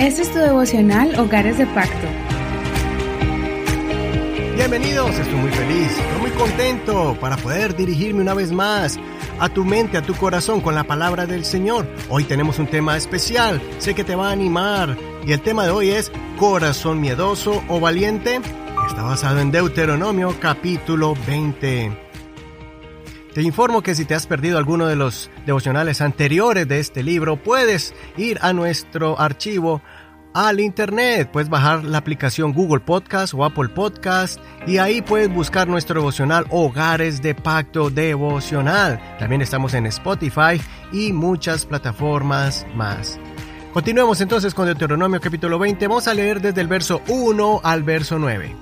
Este es tu devocional Hogares de Pacto. Bienvenidos, estoy muy feliz, estoy muy contento para poder dirigirme una vez más a tu mente, a tu corazón con la palabra del Señor. Hoy tenemos un tema especial, sé que te va a animar y el tema de hoy es corazón miedoso o valiente. Está basado en Deuteronomio capítulo 20. Te informo que si te has perdido alguno de los devocionales anteriores de este libro, puedes ir a nuestro archivo al internet. Puedes bajar la aplicación Google Podcast o Apple Podcast y ahí puedes buscar nuestro devocional Hogares de Pacto Devocional. También estamos en Spotify y muchas plataformas más. Continuemos entonces con Deuteronomio capítulo 20. Vamos a leer desde el verso 1 al verso 9.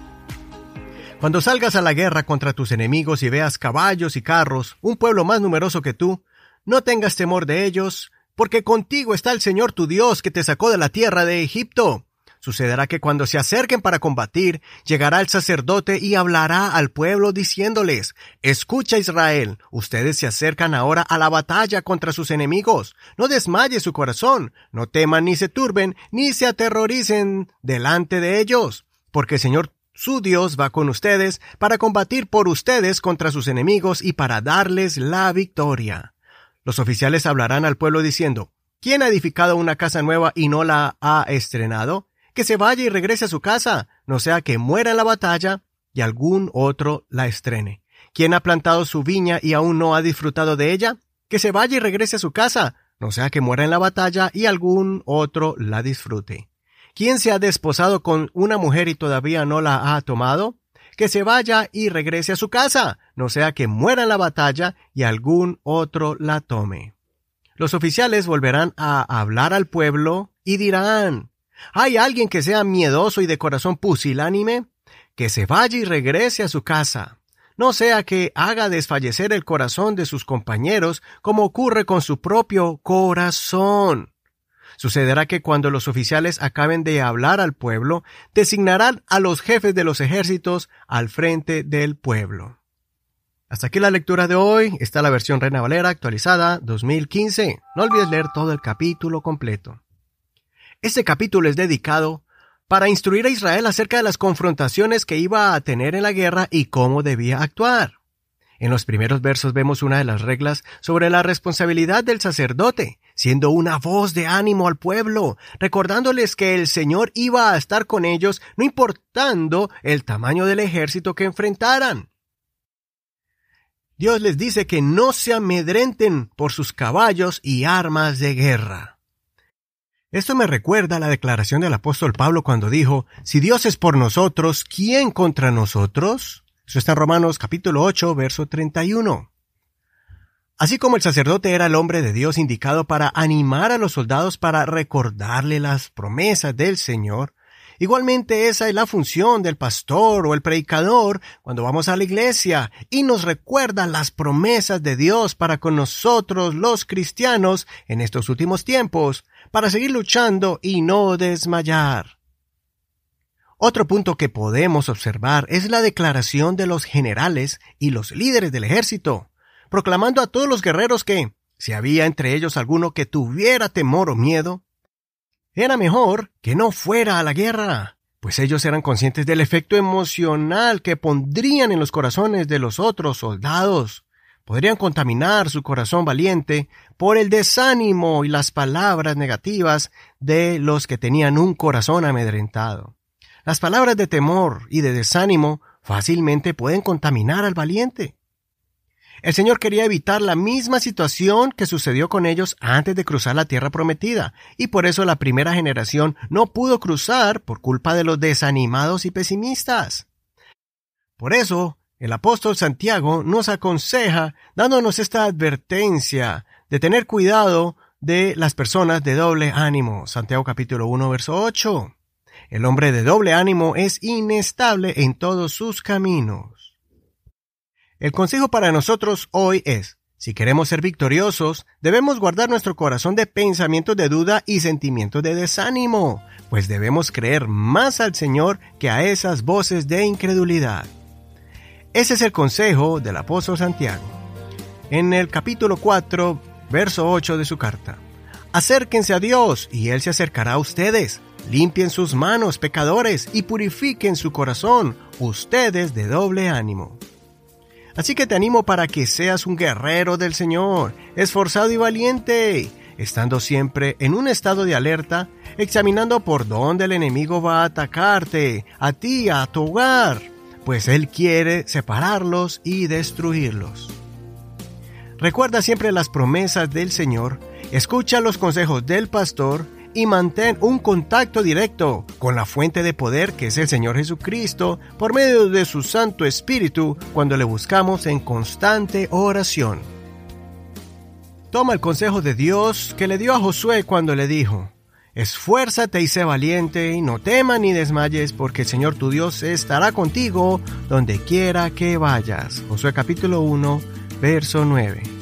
Cuando salgas a la guerra contra tus enemigos y veas caballos y carros, un pueblo más numeroso que tú, no tengas temor de ellos, porque contigo está el Señor tu Dios que te sacó de la tierra de Egipto. Sucederá que cuando se acerquen para combatir, llegará el sacerdote y hablará al pueblo diciéndoles, Escucha Israel, ustedes se acercan ahora a la batalla contra sus enemigos. No desmaye su corazón, no teman ni se turben, ni se aterroricen delante de ellos, porque el Señor su Dios va con ustedes para combatir por ustedes contra sus enemigos y para darles la victoria. Los oficiales hablarán al pueblo diciendo, ¿Quién ha edificado una casa nueva y no la ha estrenado? Que se vaya y regrese a su casa, no sea que muera en la batalla y algún otro la estrene. ¿Quién ha plantado su viña y aún no ha disfrutado de ella? Que se vaya y regrese a su casa, no sea que muera en la batalla y algún otro la disfrute. ¿Quién se ha desposado con una mujer y todavía no la ha tomado? Que se vaya y regrese a su casa, no sea que muera en la batalla y algún otro la tome. Los oficiales volverán a hablar al pueblo y dirán, ¿hay alguien que sea miedoso y de corazón pusilánime? Que se vaya y regrese a su casa. No sea que haga desfallecer el corazón de sus compañeros como ocurre con su propio corazón. Sucederá que cuando los oficiales acaben de hablar al pueblo, designarán a los jefes de los ejércitos al frente del pueblo. Hasta aquí la lectura de hoy. Está la versión Reina Valera actualizada 2015. No olvides leer todo el capítulo completo. Este capítulo es dedicado para instruir a Israel acerca de las confrontaciones que iba a tener en la guerra y cómo debía actuar. En los primeros versos vemos una de las reglas sobre la responsabilidad del sacerdote, siendo una voz de ánimo al pueblo, recordándoles que el Señor iba a estar con ellos no importando el tamaño del ejército que enfrentaran. Dios les dice que no se amedrenten por sus caballos y armas de guerra. Esto me recuerda a la declaración del apóstol Pablo cuando dijo, Si Dios es por nosotros, ¿quién contra nosotros? Eso está en Romanos capítulo 8, verso 31. Así como el sacerdote era el hombre de Dios indicado para animar a los soldados para recordarle las promesas del Señor, igualmente esa es la función del pastor o el predicador cuando vamos a la iglesia y nos recuerda las promesas de Dios para con nosotros los cristianos en estos últimos tiempos, para seguir luchando y no desmayar. Otro punto que podemos observar es la declaración de los generales y los líderes del ejército, proclamando a todos los guerreros que, si había entre ellos alguno que tuviera temor o miedo, era mejor que no fuera a la guerra, pues ellos eran conscientes del efecto emocional que pondrían en los corazones de los otros soldados. Podrían contaminar su corazón valiente por el desánimo y las palabras negativas de los que tenían un corazón amedrentado. Las palabras de temor y de desánimo fácilmente pueden contaminar al valiente. El Señor quería evitar la misma situación que sucedió con ellos antes de cruzar la tierra prometida, y por eso la primera generación no pudo cruzar por culpa de los desanimados y pesimistas. Por eso, el apóstol Santiago nos aconseja, dándonos esta advertencia de tener cuidado de las personas de doble ánimo. Santiago capítulo 1, verso 8. El hombre de doble ánimo es inestable en todos sus caminos. El consejo para nosotros hoy es, si queremos ser victoriosos, debemos guardar nuestro corazón de pensamientos de duda y sentimientos de desánimo, pues debemos creer más al Señor que a esas voces de incredulidad. Ese es el consejo del apóstol Santiago. En el capítulo 4, verso 8 de su carta. Acérquense a Dios y Él se acercará a ustedes. Limpien sus manos, pecadores, y purifiquen su corazón, ustedes de doble ánimo. Así que te animo para que seas un guerrero del Señor, esforzado y valiente, estando siempre en un estado de alerta, examinando por dónde el enemigo va a atacarte, a ti, a tu hogar, pues Él quiere separarlos y destruirlos. Recuerda siempre las promesas del Señor, escucha los consejos del pastor, y mantén un contacto directo con la fuente de poder que es el Señor Jesucristo por medio de su Santo Espíritu cuando le buscamos en constante oración. Toma el consejo de Dios que le dio a Josué cuando le dijo, Esfuérzate y sé valiente, y no temas ni desmayes, porque el Señor tu Dios estará contigo donde quiera que vayas. Josué capítulo 1, verso 9.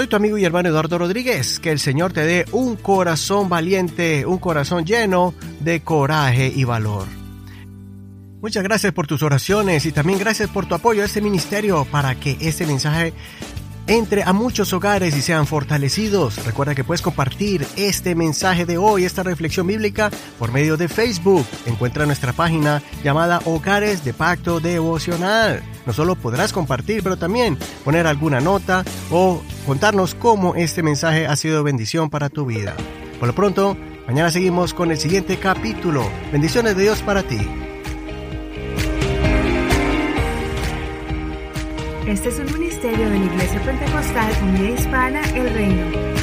Soy tu amigo y hermano Eduardo Rodríguez. Que el Señor te dé un corazón valiente, un corazón lleno de coraje y valor. Muchas gracias por tus oraciones y también gracias por tu apoyo a este ministerio para que este mensaje entre a muchos hogares y sean fortalecidos. Recuerda que puedes compartir este mensaje de hoy, esta reflexión bíblica, por medio de Facebook. Encuentra nuestra página llamada Hogares de Pacto Devocional. No solo podrás compartir, pero también poner alguna nota o contarnos cómo este mensaje ha sido bendición para tu vida. Por lo pronto, mañana seguimos con el siguiente capítulo. Bendiciones de Dios para ti. Este es un ministerio de la Iglesia Pentecostal Unida Hispana El Reino.